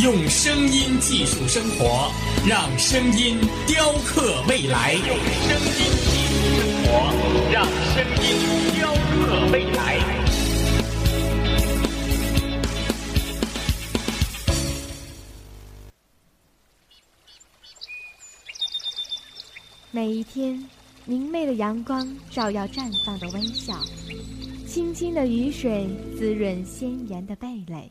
用声音技术生活，让声音雕刻未来。用声音技术生活，让声音雕刻未来。每一天，明媚的阳光照耀绽放的微笑，清清的雨水滋润鲜艳的蓓蕾。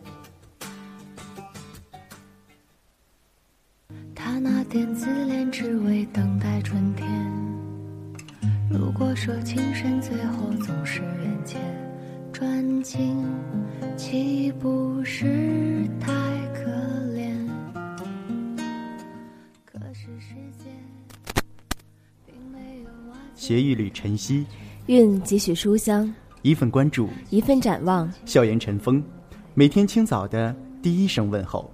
点自恋，只为等待春天。如果说情深，最后总是缘浅。专情，岂不是太可怜？可是世界并没有瓦解。斜玉里晨曦，韵几许书香，一份关注，一份展望。笑颜晨风，每天清早的第一声问候。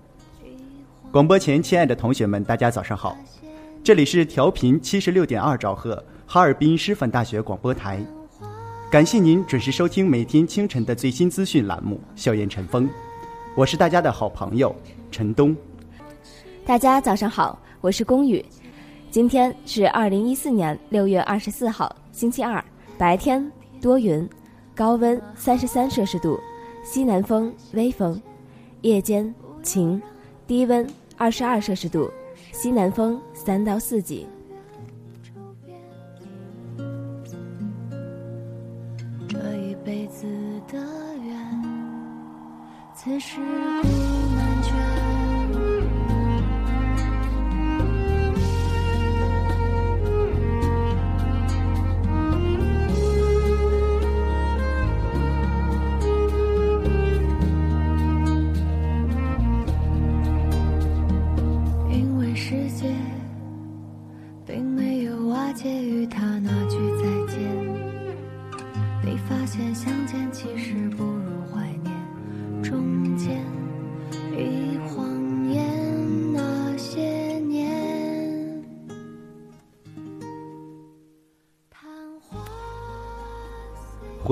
广播前，亲爱的同学们，大家早上好，这里是调频七十六点二兆赫，哈尔滨师范大学广播台。感谢您准时收听每天清晨的最新资讯栏目《校园晨风》，我是大家的好朋友陈东。大家早上好，我是龚宇。今天是二零一四年六月二十四号，星期二，白天多云，高温三十三摄氏度，西南风微风，夜间晴，低温二十二摄氏度，西南风三到四级。这一辈子的缘，此时古难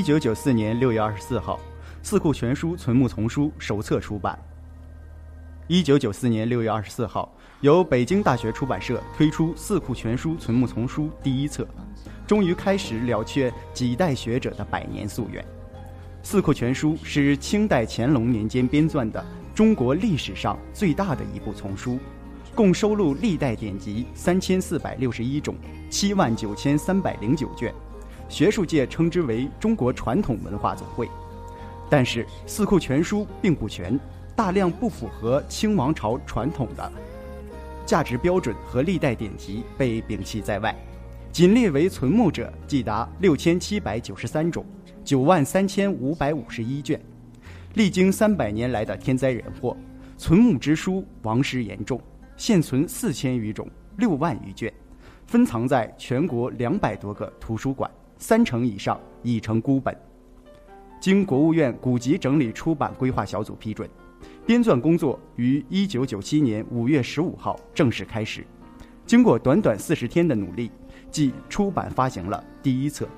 一九九四年六月二十四号，《四库全书存目丛书》首册出版。一九九四年六月二十四号，由北京大学出版社推出《四库全书存目丛书》第一册，终于开始了却几代学者的百年夙愿。《四库全书》是清代乾隆年间编纂的中国历史上最大的一部丛书，共收录历代典籍三千四百六十一种，七万九千三百零九卷。学术界称之为中国传统文化总会。但是《四库全书》并不全，大量不符合清王朝传统的价值标准和历代典籍被摒弃在外，仅列为存目者即达六千七百九十三种，九万三千五百五十一卷。历经三百年来的天灾人祸，存目之书亡失严重，现存四千余种，六万余卷，分藏在全国两百多个图书馆，三成以上已成孤本。经国务院古籍整理出版规划小组批准，编纂工作于一九九七年五月十五号正式开始。经过短短四十天的努力，即出版发行了第一册。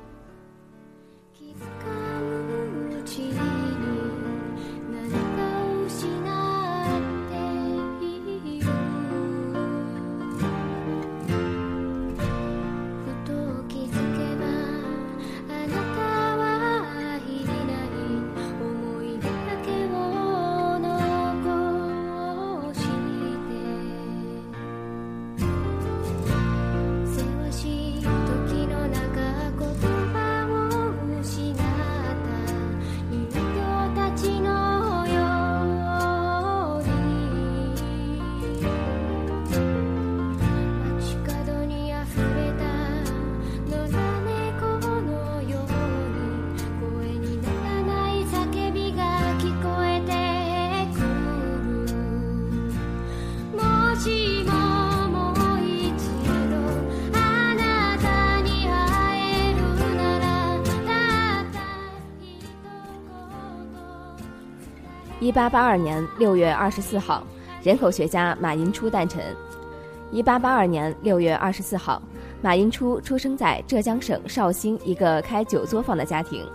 八八二年六月二十四号，人口学家马寅初诞辰。一八八二年六月二十四号，马寅初出生在浙江省绍兴一个开酒作坊的家庭。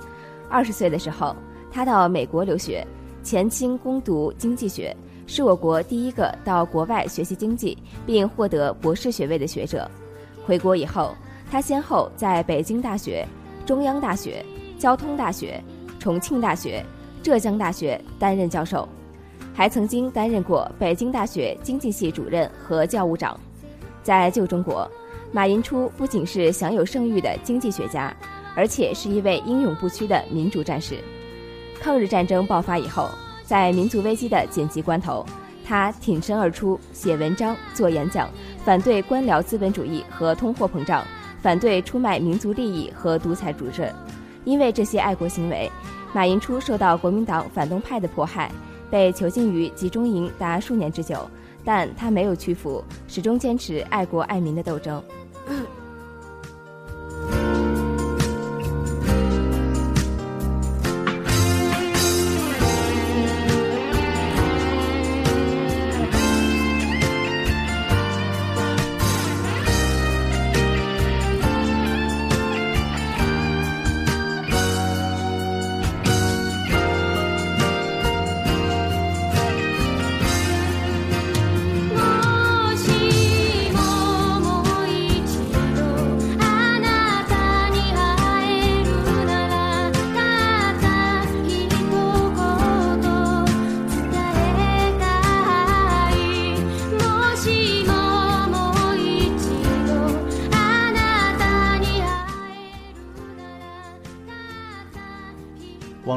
二十岁的时候，他到美国留学，前清攻读经济学，是我国第一个到国外学习经济并获得博士学位的学者。回国以后，他先后在北京大学、中央大学、交通大学、重庆大学。浙江大学担任教授，还曾经担任过北京大学经济系主任和教务长。在旧中国，马寅初不仅是享有盛誉的经济学家，而且是一位英勇不屈的民主战士。抗日战争爆发以后，在民族危机的紧急关头，他挺身而出，写文章、做演讲，反对官僚资本主义和通货膨胀，反对出卖民族利益和独裁主政。因为这些爱国行为。马寅初受到国民党反动派的迫害，被囚禁于集中营达数年之久，但他没有屈服，始终坚持爱国爱民的斗争。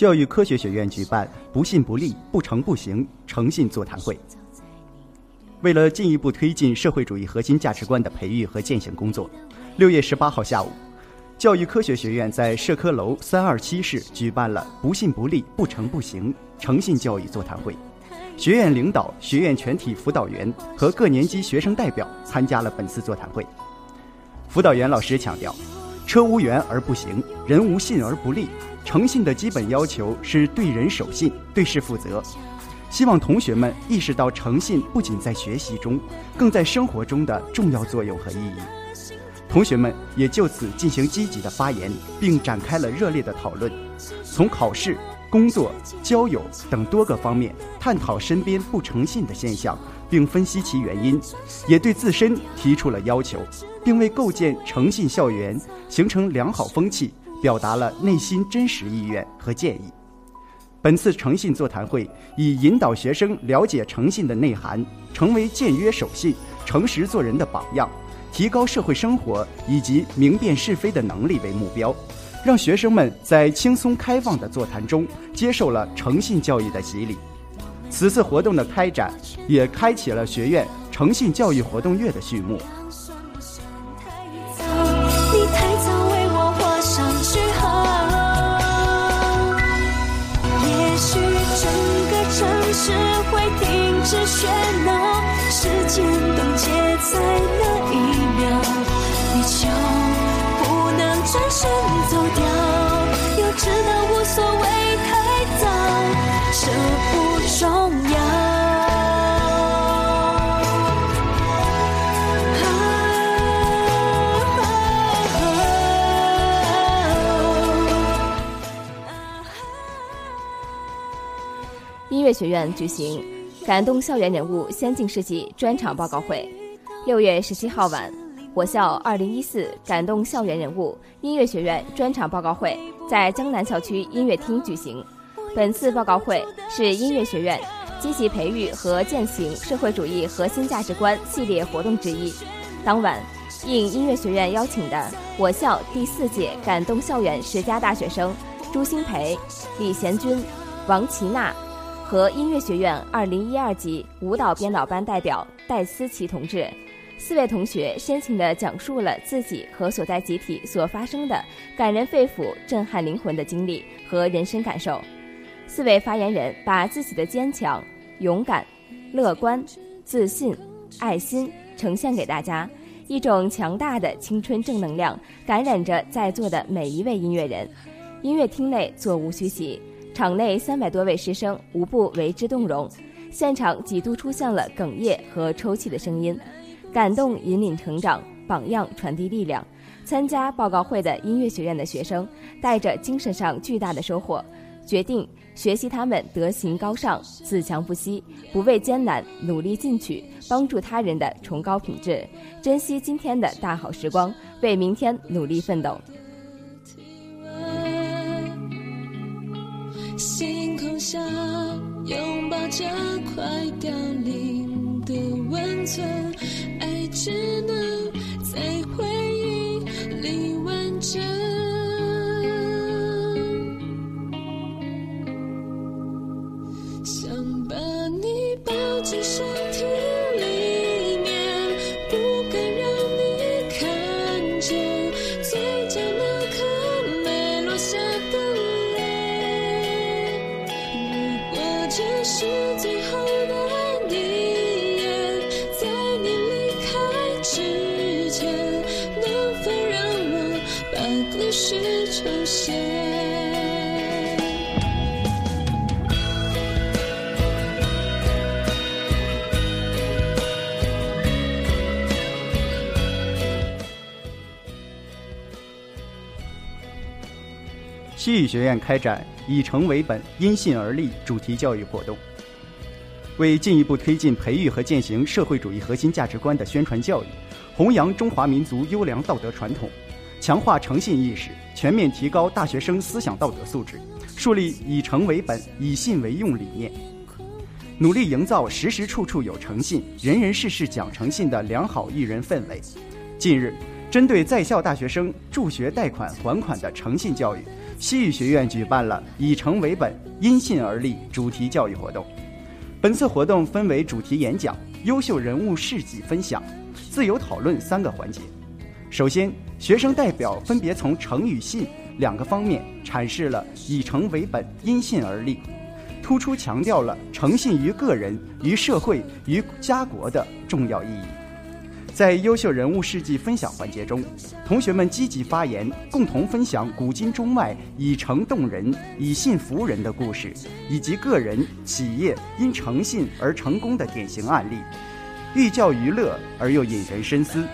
教育科学学院举办“不信不立，不成不行”诚信座谈会。为了进一步推进社会主义核心价值观的培育和践行工作，六月十八号下午，教育科学学院在社科楼三二七室举办了“不信不立，不成不行”诚信教育座谈会。学院领导、学院全体辅导员和各年级学生代表参加了本次座谈会。辅导员老师强调：“车无辕而不行，人无信而不立。”诚信的基本要求是对人守信，对事负责。希望同学们意识到诚信不仅在学习中，更在生活中的重要作用和意义。同学们也就此进行积极的发言，并展开了热烈的讨论。从考试、工作、交友等多个方面，探讨身边不诚信的现象，并分析其原因，也对自身提出了要求，并为构建诚信校园、形成良好风气，表达了内心真实意愿和建议。本次诚信座谈会以引导学生了解诚信的内涵，成为简约守信、诚实做人的榜样，提高社会生活以及明辨是非的能力为目标，让学生们在轻松开放的座谈中接受了诚信教育的洗礼。此次活动的开展，也开启了学院诚信教育活动月的序幕。喧闹，时间冻结在那一秒，你就不能转身走掉。要知道无所谓太早，这不重要。音乐学院举行感动校园人物先进事迹专场报告会。六月十七号晚，我校二零一四感动校园人物音乐学院专场报告会在江南校区音乐厅举行。本次报告会是音乐学院积极培育和践行社会主义核心价值观系列活动之一。当晚，应音乐学院邀请的我校第四届感动校园十佳大学生朱新培、李贤军、王琦娜。和音乐学院二零一二级舞蹈编导班代表戴思琪同志，四位同学深情地讲述了自己和所在集体所发生的感人肺腑、震撼灵魂的经历和人生感受。四位发言人把自己的坚强、勇敢、乐观、自信、爱心呈现给大家，一种强大的青春正能量感染着在座的每一位音乐人。音乐厅内座无虚席。场内三百多位师生无不为之动容，现场几度出现了哽咽和抽泣的声音，感动引领成长，榜样传递力量。参加报告会的音乐学院的学生带着精神上巨大的收获，决定学习他们德行高尚、自强不息、不畏艰难、努力进取、帮助他人的崇高品质，珍惜今天的大好时光，为明天努力奋斗。星空下，拥抱着快凋零的温存，爱只能在回忆里如果西语学院开展以诚为本、因信而立主题教育活动，为进一步推进培育和践行社会主义核心价值观的宣传教育，弘扬中华民族优良道德传统，强化诚信意识，全面提高大学生思想道德素质，树立以诚为本、以信为用理念，努力营造时时处处有诚信、人人事事讲诚信的良好育人氛围。近日，针对在校大学生助学贷款还款的诚信教育，西语学院举办了“以诚为本，因信而立”主题教育活动。本次活动分为主题演讲、优秀人物事迹分享、自由讨论三个环节。首先，学生代表分别从诚与信两个方面阐释了“以诚为本，因信而立”，突出强调了诚信于个人、于社会、于家国的重要意义。在优秀人物事迹分享环节中，同学们积极发言，共同分享古今中外以诚动人、以信服人的故事，以及个人、企业因诚信而成功的典型案例，寓教于乐而又引人深思。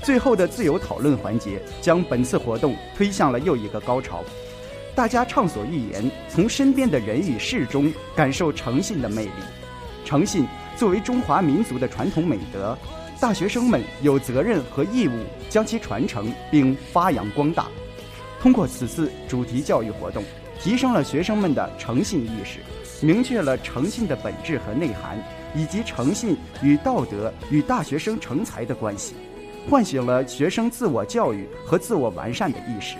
最后的自由讨论环节将本次活动推向了又一个高潮。大家畅所欲言，从身边的人与事中感受诚信的魅力。诚信作为中华民族的传统美德，大学生们有责任和义务将其传承并发扬光大。通过此次主题教育活动，提升了学生们的诚信意识，明确了诚信的本质和内涵，以及诚信与道德与大学生成才的关系，唤醒了学生自我教育和自我完善的意识。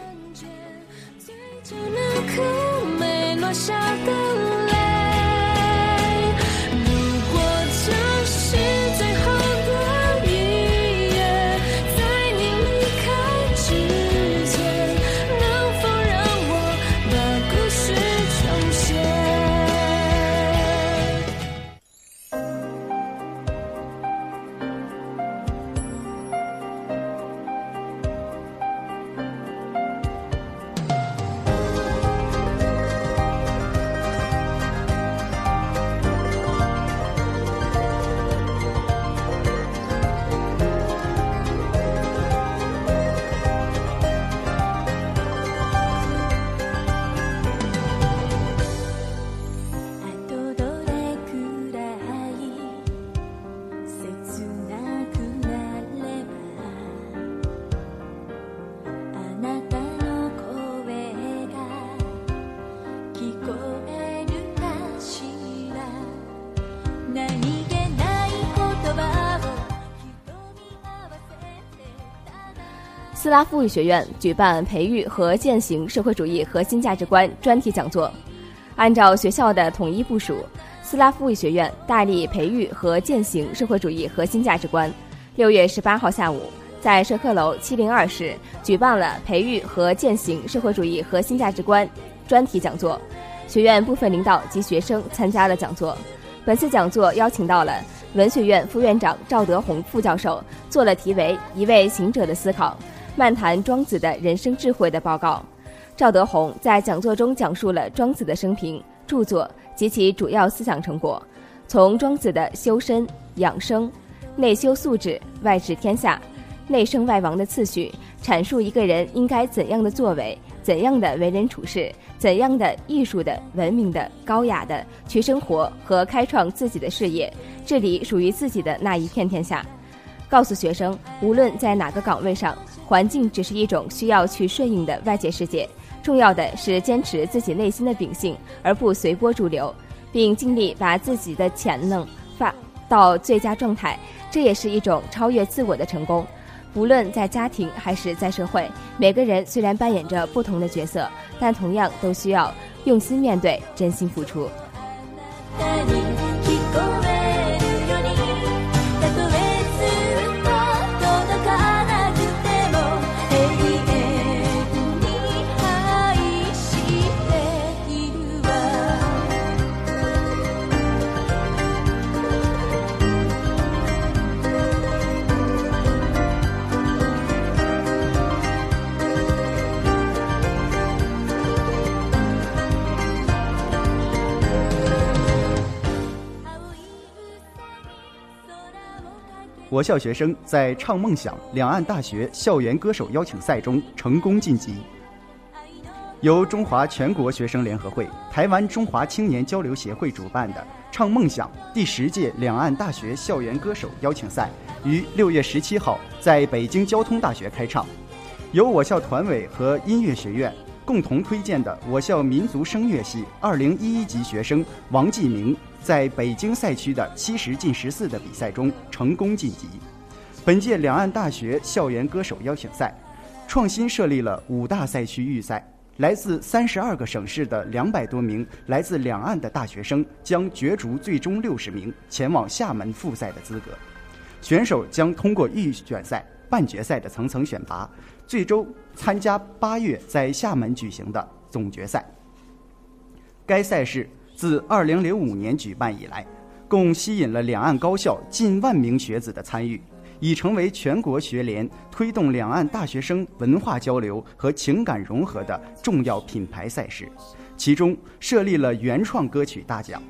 斯拉夫语学院举办培育和践行社会主义核心价值观专题讲座。按照学校的统一部署，斯拉夫语学院大力培育和践行社会主义核心价值观。六月十八号下午，在社科楼七零二室举办了培育和践行社会主义核心价值观专题讲座。学院部分领导及学生参加了讲座。本次讲座邀请到了文学院副院长赵德宏副教授，做了题为“一位行者的思考”。漫谈庄子的人生智慧的报告，赵德宏在讲座中讲述了庄子的生平、著作及其主要思想成果，从庄子的修身养生、内修素质、外治天下、内圣外王的次序，阐述一个人应该怎样的作为、怎样的为人处事、怎样的艺术的、文明的、高雅的去生活和开创自己的事业，治理属于自己的那一片天下。告诉学生，无论在哪个岗位上，环境只是一种需要去顺应的外界世界，重要的是坚持自己内心的秉性，而不随波逐流，并尽力把自己的潜能发到最佳状态。这也是一种超越自我的成功。无论在家庭还是在社会，每个人虽然扮演着不同的角色，但同样都需要用心面对，真心付出。我校学生在“唱梦想”两岸大学校园歌手邀请赛中成功晋级。由中华全国学生联合会、台湾中华青年交流协会主办的“唱梦想”第十届两岸大学校园歌手邀请赛于六月十七号在北京交通大学开唱。由我校团委和音乐学院共同推荐的我校民族声乐系二零一一级学生王继明。在北京赛区的七十进十四的比赛中成功晋级。本届两岸大学校园歌手邀请赛，创新设立了五大赛区预赛，来自三十二个省市的两百多名来自两岸的大学生将角逐最终六十名前往厦门复赛的资格。选手将通过预选赛、半决赛的层层选拔，最终参加八月在厦门举行的总决赛。该赛事。自2005年举办以来，共吸引了两岸高校近万名学子的参与，已成为全国学联推动两岸大学生文化交流和情感融合的重要品牌赛事。其中设立了原创歌曲大奖，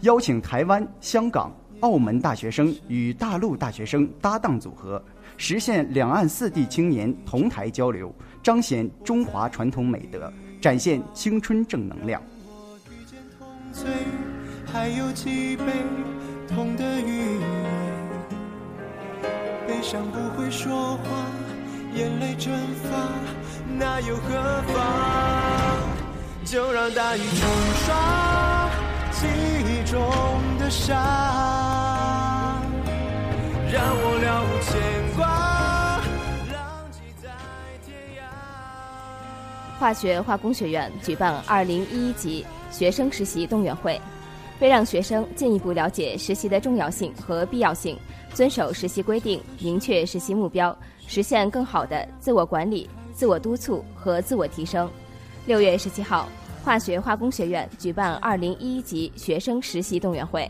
邀请台湾、香港、澳门大学生与大陆大学生搭档组合，实现两岸四地青年同台交流，彰显中华传统美德。展现青春正能量。醉，还有几杯痛的余味。悲伤不会说话，眼泪蒸发，那又何妨？就让大雨冲刷记忆中的伤，让我了无牵挂，浪迹在天涯。化学化工学院举办二零一一级学生实习动员会，为让学生进一步了解实习的重要性和必要性，遵守实习规定，明确实习目标，实现更好的自我管理、自我督促和自我提升。六月十七号，化学化工学院举办二零一一级学生实习动员会，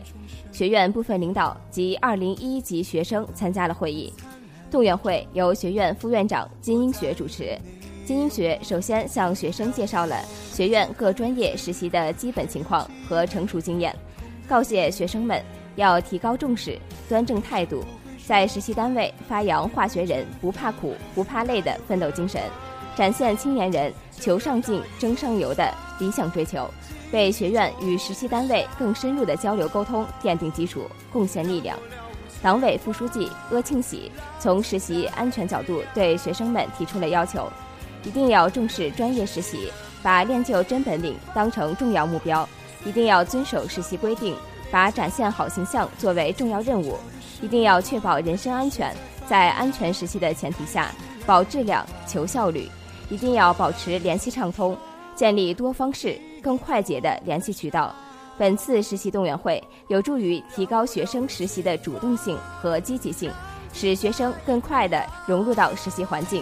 学院部分领导及二零一一级学生参加了会议。动员会由学院副院长金英学主持。金英学首先向学生介绍了学院各专业实习的基本情况和成熟经验，告诫学生们要提高重视、端正态度，在实习单位发扬化学人不怕苦、不怕累的奋斗精神，展现青年人求上进、争上游的理想追求，为学院与实习单位更深入的交流沟通奠定基础，贡献力量。党委副书记阿庆喜从实习安全角度对学生们提出了要求。一定要重视专业实习，把练就真本领当成重要目标；一定要遵守实习规定，把展现好形象作为重要任务；一定要确保人身安全，在安全实习的前提下，保质量、求效率；一定要保持联系畅通，建立多方式、更快捷的联系渠道。本次实习动员会有助于提高学生实习的主动性和积极性，使学生更快地融入到实习环境。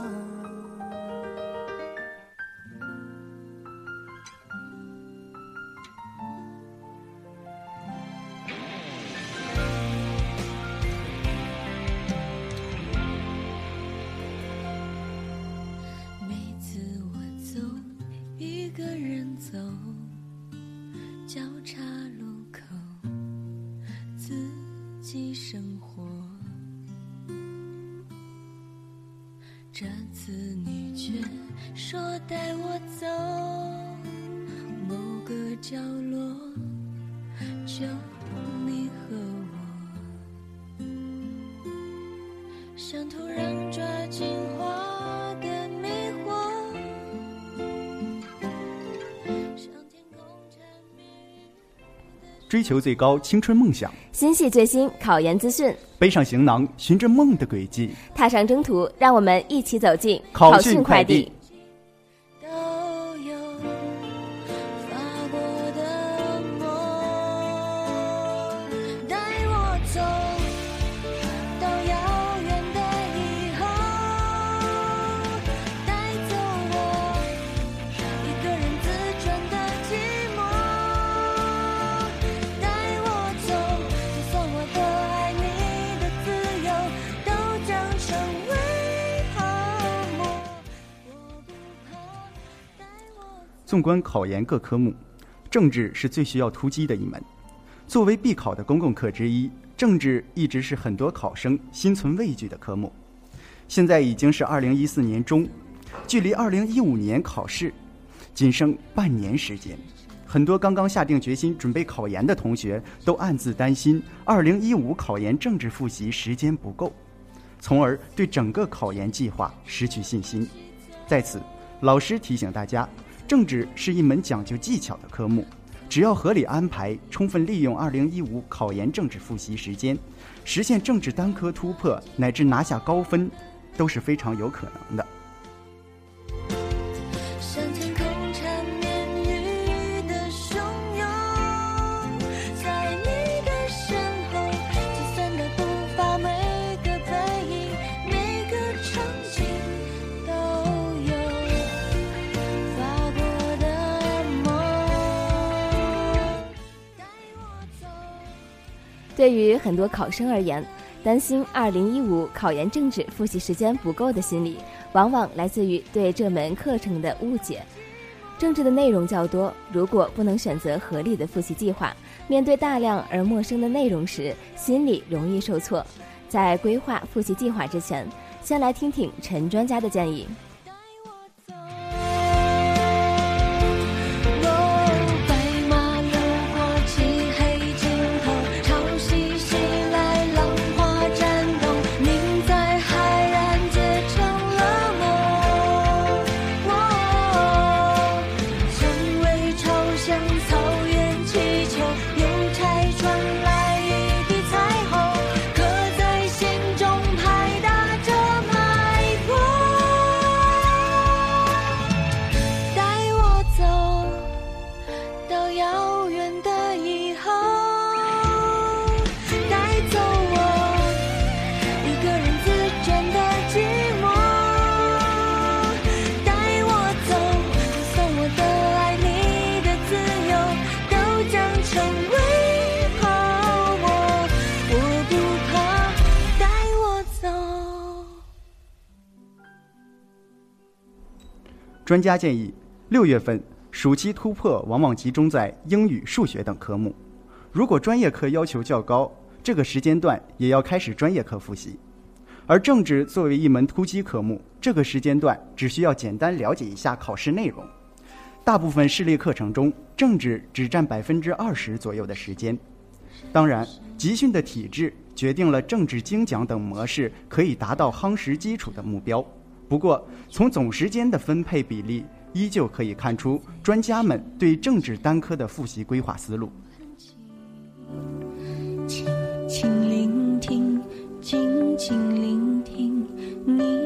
说带我走某个角落，就你和我，像突然抓紧花的迷惑，像天空缠绵追求最高青春梦想，心系最新考研资讯，背上行囊，循着梦的轨迹。踏上征途，让我们一起走进考讯快递。纵观考研各科目，政治是最需要突击的一门。作为必考的公共课之一，政治一直是很多考生心存畏惧的科目。现在已经是二零一四年中，距离二零一五年考试仅剩半年时间。很多刚刚下定决心准备考研的同学都暗自担心，二零一五考研政治复习时间不够，从而对整个考研计划失去信心。在此，老师提醒大家，政治是一门讲究技巧的科目，只要合理安排，充分利用二零一五考研政治复习时间，实现政治单科突破乃至拿下高分，都是非常有可能的。对于很多考生而言，担心2015考研政治复习时间不够的心理，往往来自于对这门课程的误解。政治的内容较多，如果不能选择合理的复习计划，面对大量而陌生的内容时，心里容易受挫。在规划复习计划之前，先来听听陈专家的建议。专家建议，六月份暑期突破往往集中在英语、数学等科目。如果专业课要求较高，这个时间段也要开始专业课复习。而政治作为一门突击科目，这个时间段只需要简单了解一下考试内容。大部分视力课程中，政治只占百分之二十左右的时间。当然，集训的体制决定了政治精讲等模式可以达到夯实基础的目标。不过，从总时间的分配比例，依旧可以看出专家们对政治单科的复习规划思路。轻轻聆听，静静聆听，你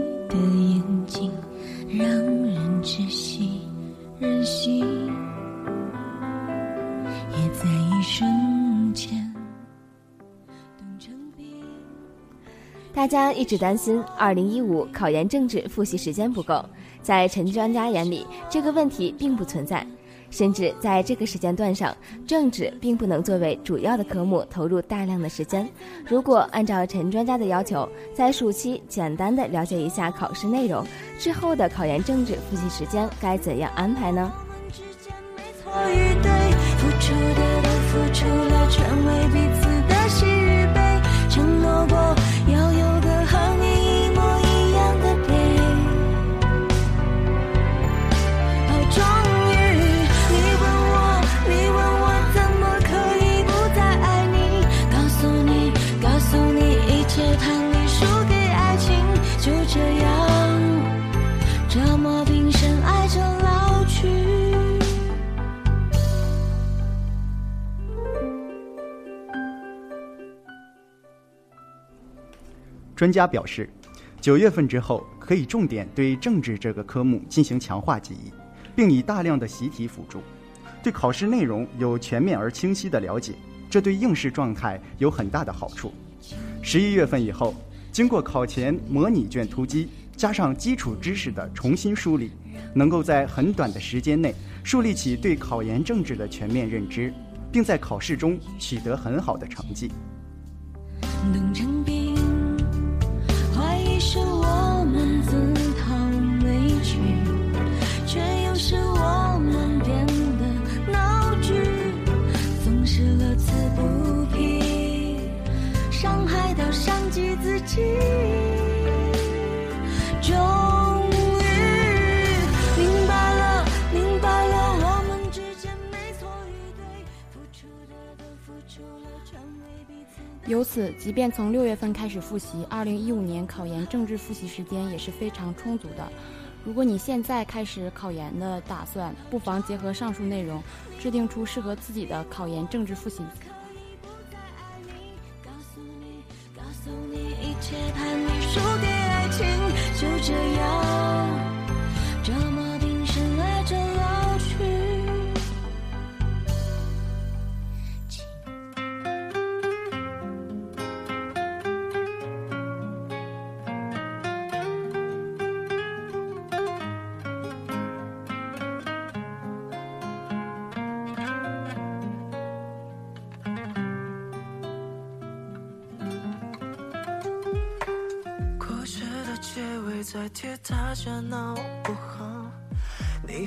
大家一直担心2015考研政治复习时间不够，在陈专家眼里，这个问题并不存在。甚至在这个时间段上，政治并不能作为主要的科目投入大量的时间。如果按照陈专家的要求，在暑期简单的了解一下考试内容之后的考研政治复习时间该怎样安排呢？付出的都付出了，成为彼此专家表示，九月份之后可以重点对政治这个科目进行强化记忆，并以大量的习题辅助，对考试内容有全面而清晰的了解，这对应试状态有很大的好处。十一月份以后，经过考前模拟卷突击，加上基础知识的重新梳理，能够在很短的时间内树立起对考研政治的全面认知，并在考试中取得很好的成绩。由此，即便从六月份开始复习，二零一五年考研政治复习时间也是非常充足的。如果你现在开始考研的打算，不妨结合上述内容，制定出适合自己的考研政治复习。就这样，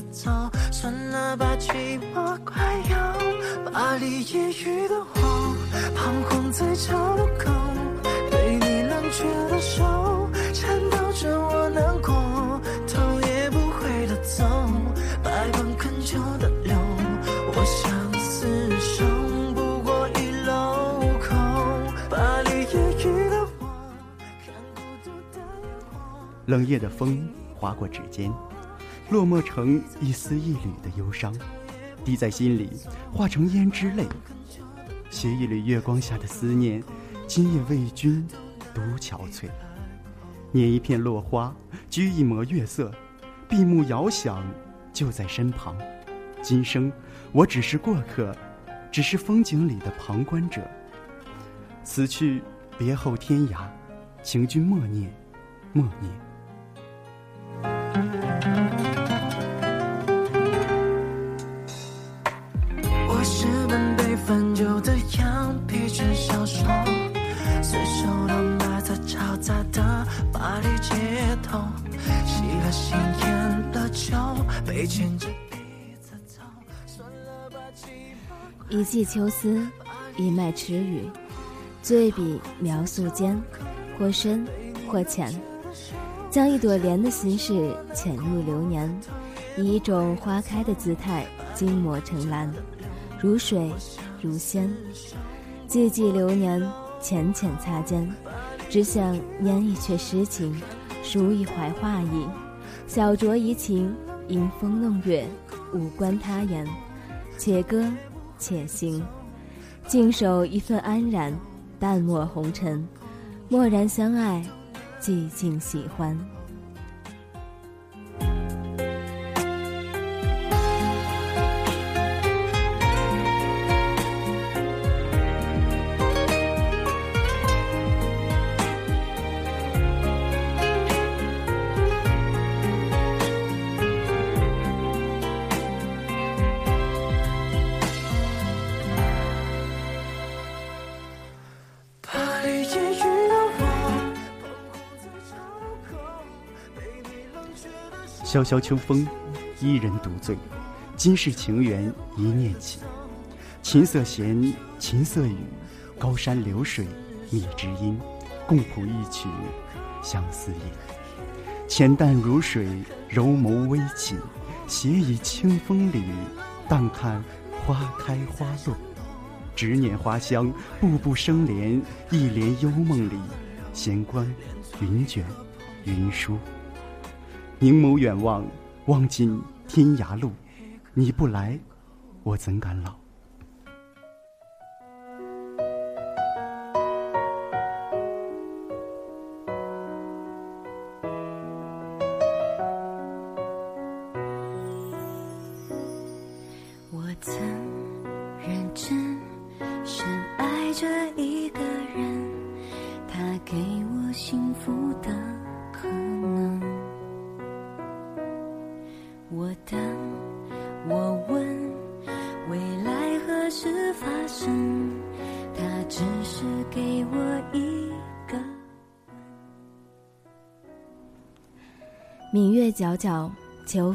鼻子走，算了吧，寂寞快要巴黎夜雨的火，彷徨在岔路口，被你冷却的手缠绕着我难过，头也不回的走，百般恳求的留，我相思剩不过一箩口，巴黎夜雨的我，看孤独的烟火。冷夜的风划过指尖，落寞成一丝一缕的忧伤，滴在心里，化成胭脂泪。携一缕月光下的思念，今夜为君独憔悴。捻一片落花，掬一抹月色，闭目遥想，就在身旁。今生我只是过客，只是风景里的旁观者。此去别后天涯，请君默念，默念。巴黎街头，吸了新烟的酒，被牵着鼻子走，算了吧，寂寞。一季秋思，一脉迟语，醉笔描素间，或深或浅，将一朵莲的心事潜入流年，以一种花开的姿态精磨成蓝，如水如仙。寂寂流年，浅浅擦肩，只想拈一阙诗情，抒一怀画意，小酌怡情，吟风弄月，无关他言，且歌且行，静守一份安然，淡漠红尘，默然相爱，寂静喜欢。萧萧。秋风，伊人独醉。今世情缘一念起，琴瑟弦，琴瑟语，高山流水觅知音，共谱一曲相思意。浅淡如水，柔眸微起，斜倚清风里，淡看花开花落。执念花香，步步生莲，一帘幽梦里，闲观云卷云舒。凝眸远望，望尽天涯路。你不来，我怎敢老？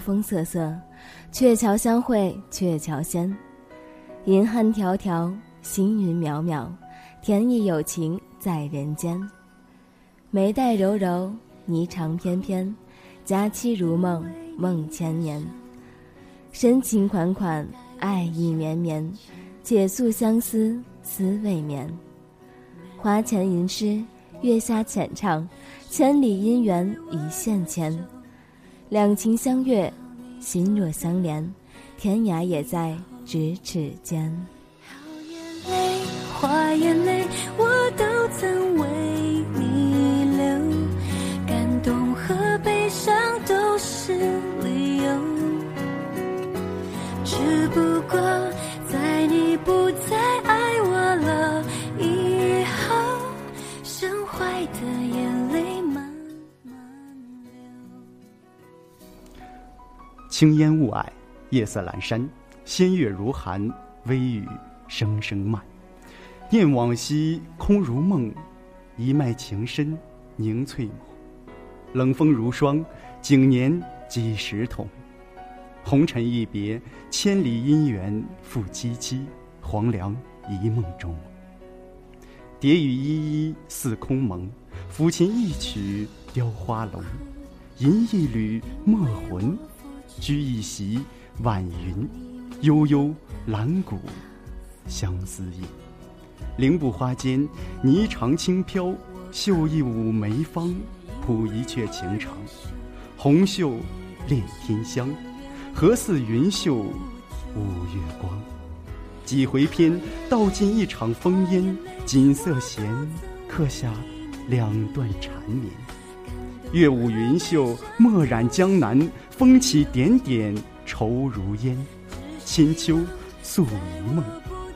风瑟瑟，鹊桥相会鹊桥仙。银汉迢迢，星云渺渺，天意有情在人间。眉黛柔柔，霓裳翩翩，佳期如梦，梦千年。深情款款，爱意绵绵，且诉相思，思未眠。花前吟诗，月下浅唱，千里姻缘一线牵。两情相悦，心若相连，天涯也在咫尺间。眼泪，花眼泪，我都曾为你流，感动和悲伤都是理由。只不过，在你不在青烟雾霭，夜色阑珊，仙月如寒，微雨声声慢。念往昔空如梦，一脉情深凝翠眸。冷风如霜，景年几时同？红尘一别，千里姻缘复萋萋，黄粱一梦中。蝶语依依似空蒙，抚琴一曲雕花龙。吟一缕墨魂，居一席晚云，悠悠兰谷相思意。凌步花间，霓裳轻飘，绣一舞梅芳，谱一阙情长。红袖恋天香，何似云袖舞月光？几回篇，道尽一场风烟。锦瑟弦，刻下两段缠绵。月舞云袖，墨染江南。风起点点，愁如烟。千秋宿一梦。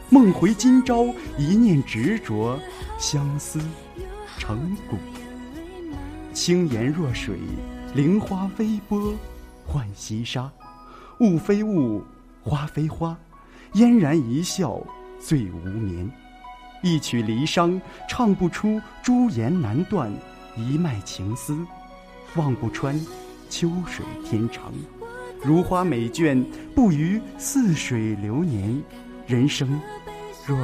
梦回今朝，一念执着，相思成骨。轻言若水，菱花微波，浣溪沙。雾非雾，花非花，嫣然一笑，醉无眠。一曲离殇，唱不出朱颜难断一脉情丝，望不穿秋水天长。如花美眷，不于似水流年。人生若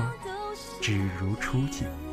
只如初见。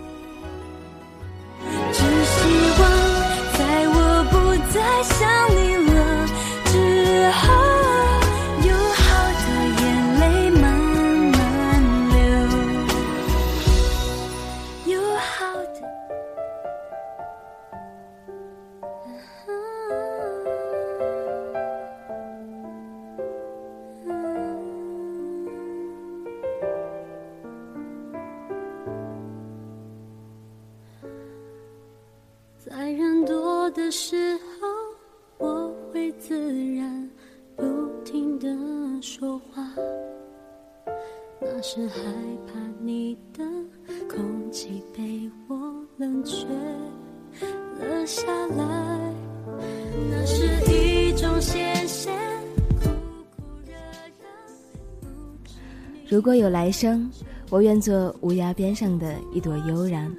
有来生，我愿做乌鸦边上的一朵悠然，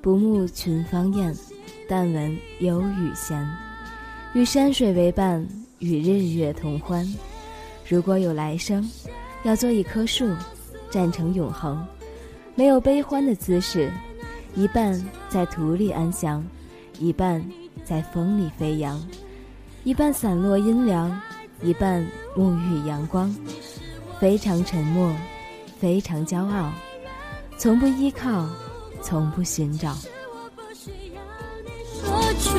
不慕群芳艳，但闻有雨闲。与山水为伴，与日月同欢。如果有来生，要做一棵树，站成永恒，没有悲欢的姿势，一半在土里安详，一半在风里飞扬，一半散落阴凉，一半沐浴阳光。非常沉默，非常骄傲，从不依靠，从不寻找。说出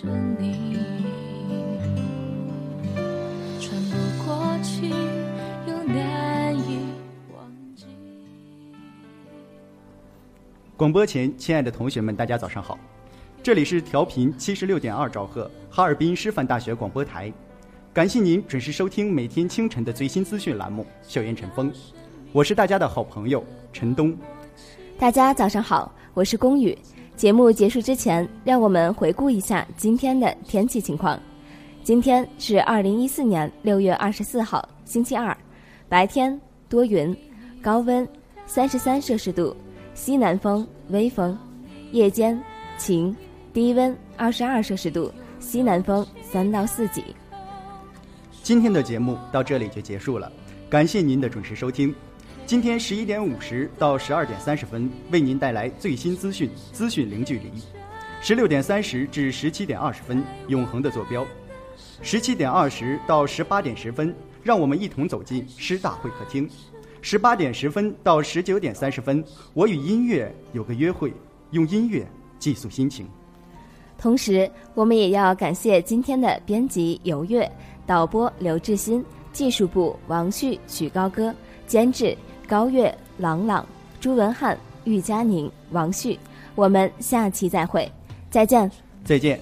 着你，穿不过去，又难以忘记。广播前，亲爱的同学们，大家早上好，这里是调频七十六点二兆赫，哈尔滨师范大学广播台，感谢您准时收听每天清晨的最新资讯栏目《校园晨风》，我是大家的好朋友陈东。大家早上好，我是龚宇。节目结束之前，让我们回顾一下今天的天气情况。今天是二零一四年六月二十四号，星期二，白天多云，高温三十三摄氏度，西南风微风，夜间晴，低温二十二摄氏度，西南风三到四级。今天的节目到这里就结束了，感谢您的准时收听。今天十一点五十到十二点三十分，为您带来最新资讯，资讯零距离；十六点三十至十七点二十分，永恒的坐标；十七点二十到十八点十分，让我们一同走进师大会客厅；十八点十分到十九点三十分，我与音乐有个约会，用音乐寄宿心情。同时，我们也要感谢今天的编辑尤月、导播刘志新、技术部王旭、许高歌、监制。高月、朗朗、朱文翰、玉佳宁、王旭，我们下期再会，再见，再见。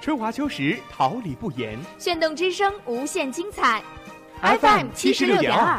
春华秋实，桃李不言，炫动之声，无限精彩。FM 七十六点二。